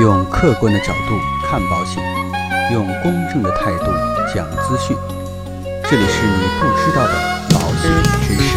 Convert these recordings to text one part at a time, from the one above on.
用客观的角度看保险，用公正的态度讲资讯。这里是你不知道的保险知识。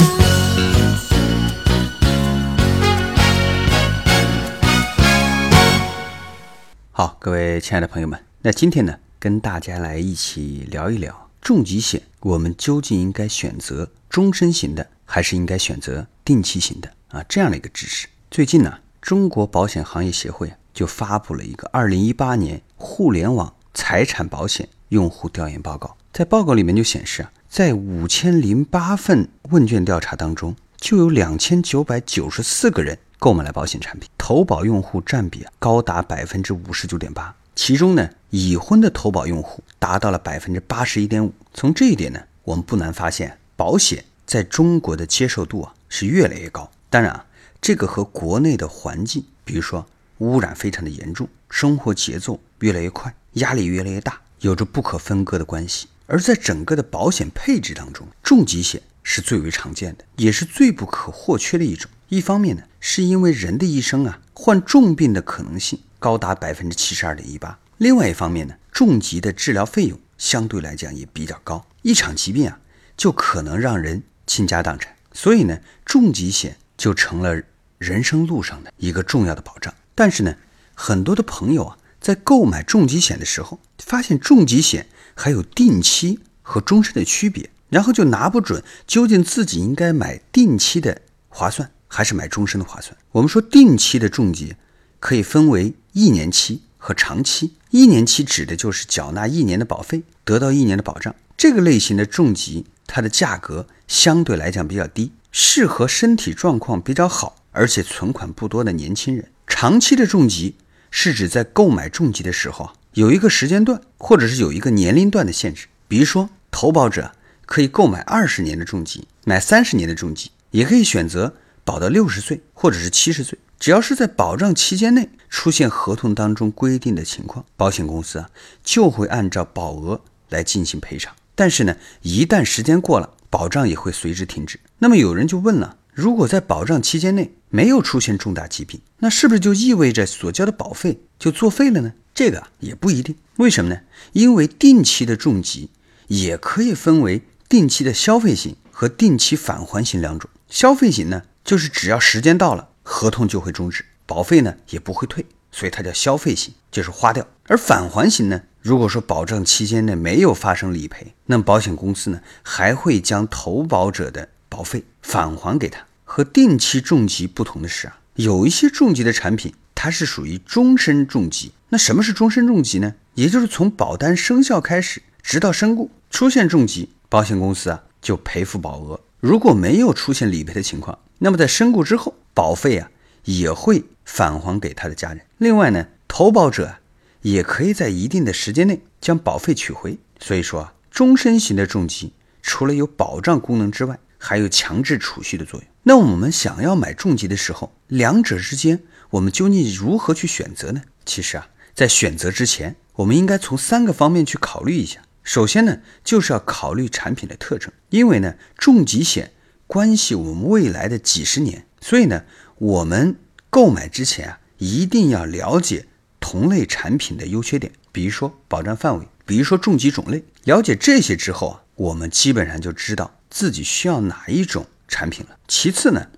好，各位亲爱的朋友们，那今天呢，跟大家来一起聊一聊重疾险，我们究竟应该选择终身型的，还是应该选择定期型的啊？这样的一个知识。最近呢，中国保险行业协会就发布了一个二零一八年互联网财产保险用户调研报告，在报告里面就显示啊，在五千零八份问卷调查当中，就有两千九百九十四个人购买了保险产品，投保用户占比高达百分之五十九点八，其中呢，已婚的投保用户达到了百分之八十一点五。从这一点呢，我们不难发现，保险在中国的接受度啊是越来越高。当然啊，这个和国内的环境，比如说污染非常的严重，生活节奏越来越快，压力越来越大，有着不可分割的关系。而在整个的保险配置当中，重疾险是最为常见的，也是最不可或缺的一种。一方面呢，是因为人的一生啊，患重病的可能性高达百分之七十二点一八；另外一方面呢，重疾的治疗费用相对来讲也比较高，一场疾病啊，就可能让人倾家荡产。所以呢，重疾险就成了人生路上的一个重要的保障。但是呢，很多的朋友啊，在购买重疾险的时候，发现重疾险还有定期和终身的区别，然后就拿不准究竟自己应该买定期的划算，还是买终身的划算。我们说定期的重疾可以分为一年期和长期，一年期指的就是缴纳一年的保费，得到一年的保障。这个类型的重疾，它的价格相对来讲比较低，适合身体状况比较好而且存款不多的年轻人。长期的重疾是指在购买重疾的时候啊，有一个时间段或者是有一个年龄段的限制。比如说，投保者可以购买二十年的重疾，买三十年的重疾，也可以选择保到六十岁或者是七十岁。只要是在保障期间内出现合同当中规定的情况，保险公司啊就会按照保额来进行赔偿。但是呢，一旦时间过了，保障也会随之停止。那么有人就问了：如果在保障期间内没有出现重大疾病，那是不是就意味着所交的保费就作废了呢？这个也不一定。为什么呢？因为定期的重疾也可以分为定期的消费型和定期返还型两种。消费型呢，就是只要时间到了，合同就会终止，保费呢也不会退，所以它叫消费型，就是花掉。而返还型呢，如果说保障期间内没有发生理赔，那么保险公司呢还会将投保者的保费返还给他。和定期重疾不同的是啊，有一些重疾的产品它是属于终身重疾。那什么是终身重疾呢？也就是从保单生效开始，直到身故出现重疾，保险公司啊就赔付保额。如果没有出现理赔的情况，那么在身故之后，保费啊也会返还给他的家人。另外呢，投保者啊也可以在一定的时间内将保费取回。所以说啊，终身型的重疾除了有保障功能之外，还有强制储蓄的作用。那我们想要买重疾的时候，两者之间我们究竟如何去选择呢？其实啊，在选择之前，我们应该从三个方面去考虑一下。首先呢，就是要考虑产品的特征，因为呢，重疾险关系我们未来的几十年，所以呢，我们购买之前啊，一定要了解同类产品的优缺点，比如说保障范围，比如说重疾种类。了解这些之后啊，我们基本上就知道自己需要哪一种产品了。其次呢，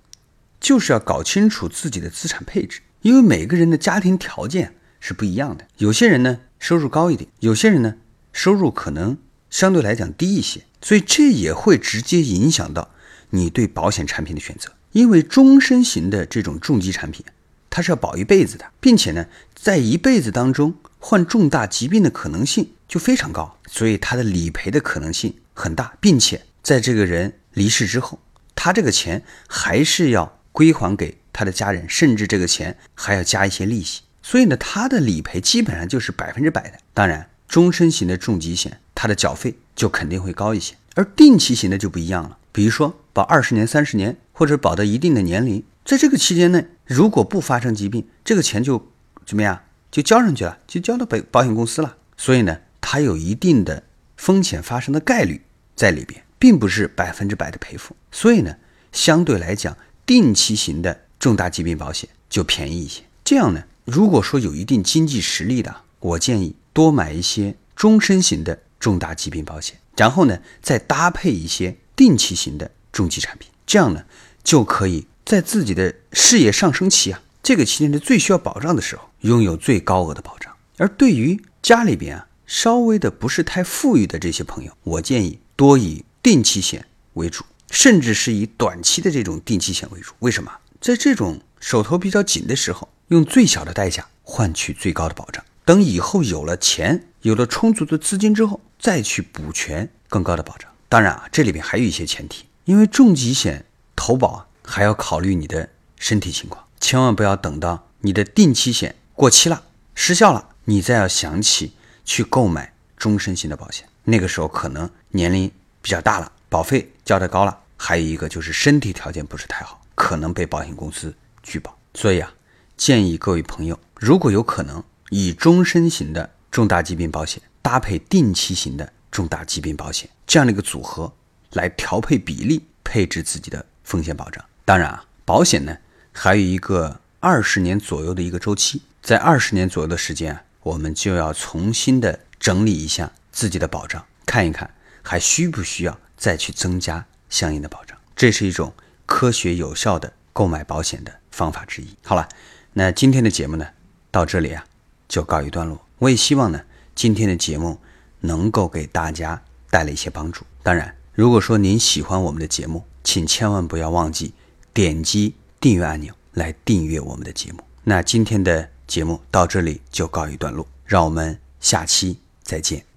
就是要搞清楚自己的资产配置，因为每个人的家庭条件是不一样的。有些人呢收入高一点，有些人呢收入可能相对来讲低一些，所以这也会直接影响到你对保险产品的选择。因为终身型的这种重疾产品，它是要保一辈子的，并且呢，在一辈子当中患重大疾病的可能性就非常高，所以它的理赔的可能性很大，并且在这个人离世之后，他这个钱还是要归还给他的家人，甚至这个钱还要加一些利息。所以呢，他的理赔基本上就是百分之百的。当然，终身型的重疾险，它的缴费就肯定会高一些，而定期型的就不一样了。比如说保二十年、三十年，或者保到一定的年龄，在这个期间内，如果不发生疾病，这个钱就怎么样？就交上去了，就交到保保险公司了。所以呢，它有一定的风险发生的概率在里边，并不是百分之百的赔付。所以呢，相对来讲，定期型的重大疾病保险就便宜一些。这样呢，如果说有一定经济实力的，我建议多买一些终身型的重大疾病保险，然后呢，再搭配一些定期型的重疾产品，这样呢，就可以在自己的事业上升期啊，这个期间是最需要保障的时候，拥有最高额的保障。而对于家里边啊稍微的不是太富裕的这些朋友，我建议多以定期险为主，甚至是以短期的这种定期险为主。为什么？在这种手头比较紧的时候，用最小的代价换取最高的保障。等以后有了钱，有了充足的资金之后，再去补全更高的保障。当然啊，这里边还有一些前提，因为重疾险投保啊，还要考虑你的身体情况，千万不要等到你的定期险过期了、失效了，你再要想起去购买终身型的保险。那个时候可能年龄比较大了，保费交的高了，还有一个就是身体条件不是太好。可能被保险公司拒保，所以啊，建议各位朋友，如果有可能，以终身型的重大疾病保险搭配定期型的重大疾病保险这样的一个组合来调配比例配置自己的风险保障。当然啊，保险呢还有一个二十年左右的一个周期，在二十年左右的时间啊，我们就要重新的整理一下自己的保障，看一看还需不需要再去增加相应的保障。这是一种。科学有效的购买保险的方法之一。好了，那今天的节目呢，到这里啊就告一段落。我也希望呢，今天的节目能够给大家带来一些帮助。当然，如果说您喜欢我们的节目，请千万不要忘记点击订阅按钮来订阅我们的节目。那今天的节目到这里就告一段落，让我们下期再见。